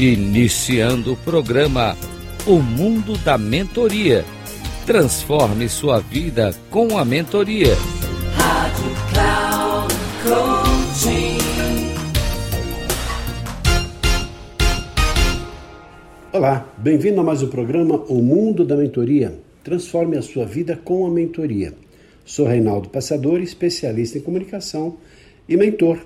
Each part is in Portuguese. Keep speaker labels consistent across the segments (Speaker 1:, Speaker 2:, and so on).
Speaker 1: Iniciando o programa O Mundo da Mentoria. Transforme sua vida com a mentoria. Rádio Cloud Coaching.
Speaker 2: Olá, bem-vindo a mais um programa O Mundo da Mentoria. Transforme a sua vida com a mentoria. Sou Reinaldo Passador, especialista em comunicação e mentor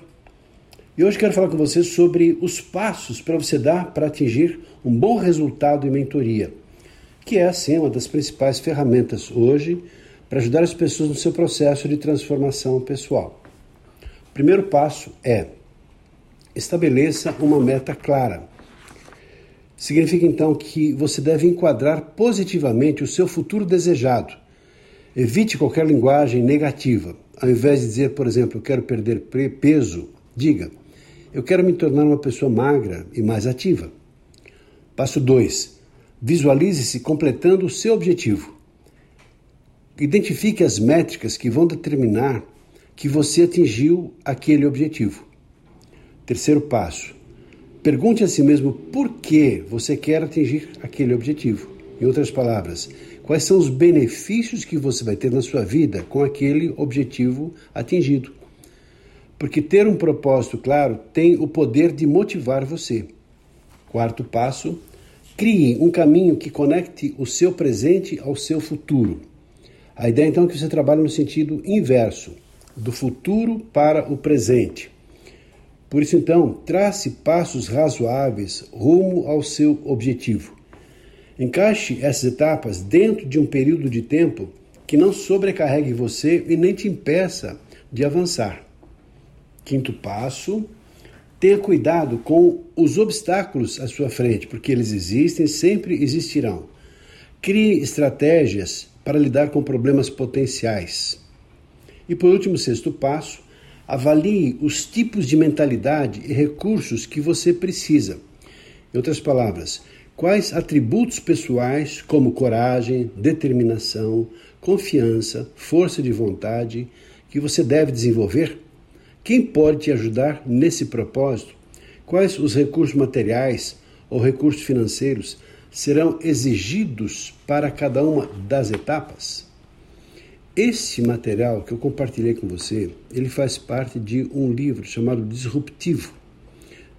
Speaker 2: e hoje quero falar com você sobre os passos para você dar para atingir um bom resultado em mentoria, que é, assim, uma das principais ferramentas hoje para ajudar as pessoas no seu processo de transformação pessoal. O primeiro passo é estabeleça uma meta clara. Significa então que você deve enquadrar positivamente o seu futuro desejado. Evite qualquer linguagem negativa. Ao invés de dizer, por exemplo, eu quero perder peso, diga eu quero me tornar uma pessoa magra e mais ativa. Passo 2. Visualize-se completando o seu objetivo. Identifique as métricas que vão determinar que você atingiu aquele objetivo. Terceiro passo. Pergunte a si mesmo por que você quer atingir aquele objetivo. Em outras palavras, quais são os benefícios que você vai ter na sua vida com aquele objetivo atingido. Porque ter um propósito claro tem o poder de motivar você. Quarto passo: crie um caminho que conecte o seu presente ao seu futuro. A ideia então é que você trabalhe no sentido inverso, do futuro para o presente. Por isso, então, trace passos razoáveis rumo ao seu objetivo. Encaixe essas etapas dentro de um período de tempo que não sobrecarregue você e nem te impeça de avançar. Quinto passo, tenha cuidado com os obstáculos à sua frente, porque eles existem, sempre existirão. Crie estratégias para lidar com problemas potenciais. E por último, sexto passo, avalie os tipos de mentalidade e recursos que você precisa. Em outras palavras, quais atributos pessoais, como coragem, determinação, confiança, força de vontade, que você deve desenvolver quem pode te ajudar nesse propósito? Quais os recursos materiais ou recursos financeiros serão exigidos para cada uma das etapas? Esse material que eu compartilhei com você, ele faz parte de um livro chamado Disruptivo,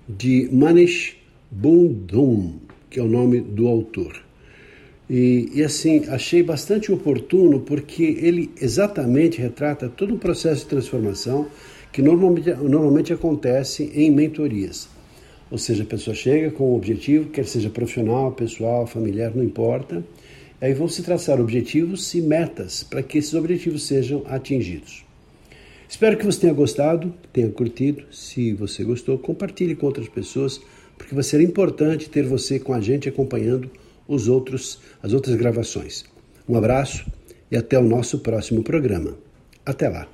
Speaker 2: de Manish Bundum, que é o nome do autor. E, e, assim, achei bastante oportuno porque ele exatamente retrata todo um processo de transformação que normalmente, normalmente acontece em mentorias. Ou seja, a pessoa chega com um objetivo, quer seja profissional, pessoal, familiar, não importa, aí vão se traçar objetivos e metas para que esses objetivos sejam atingidos. Espero que você tenha gostado, tenha curtido. Se você gostou, compartilhe com outras pessoas, porque vai ser importante ter você com a gente acompanhando os outros, as outras gravações. Um abraço e até o nosso próximo programa. Até lá.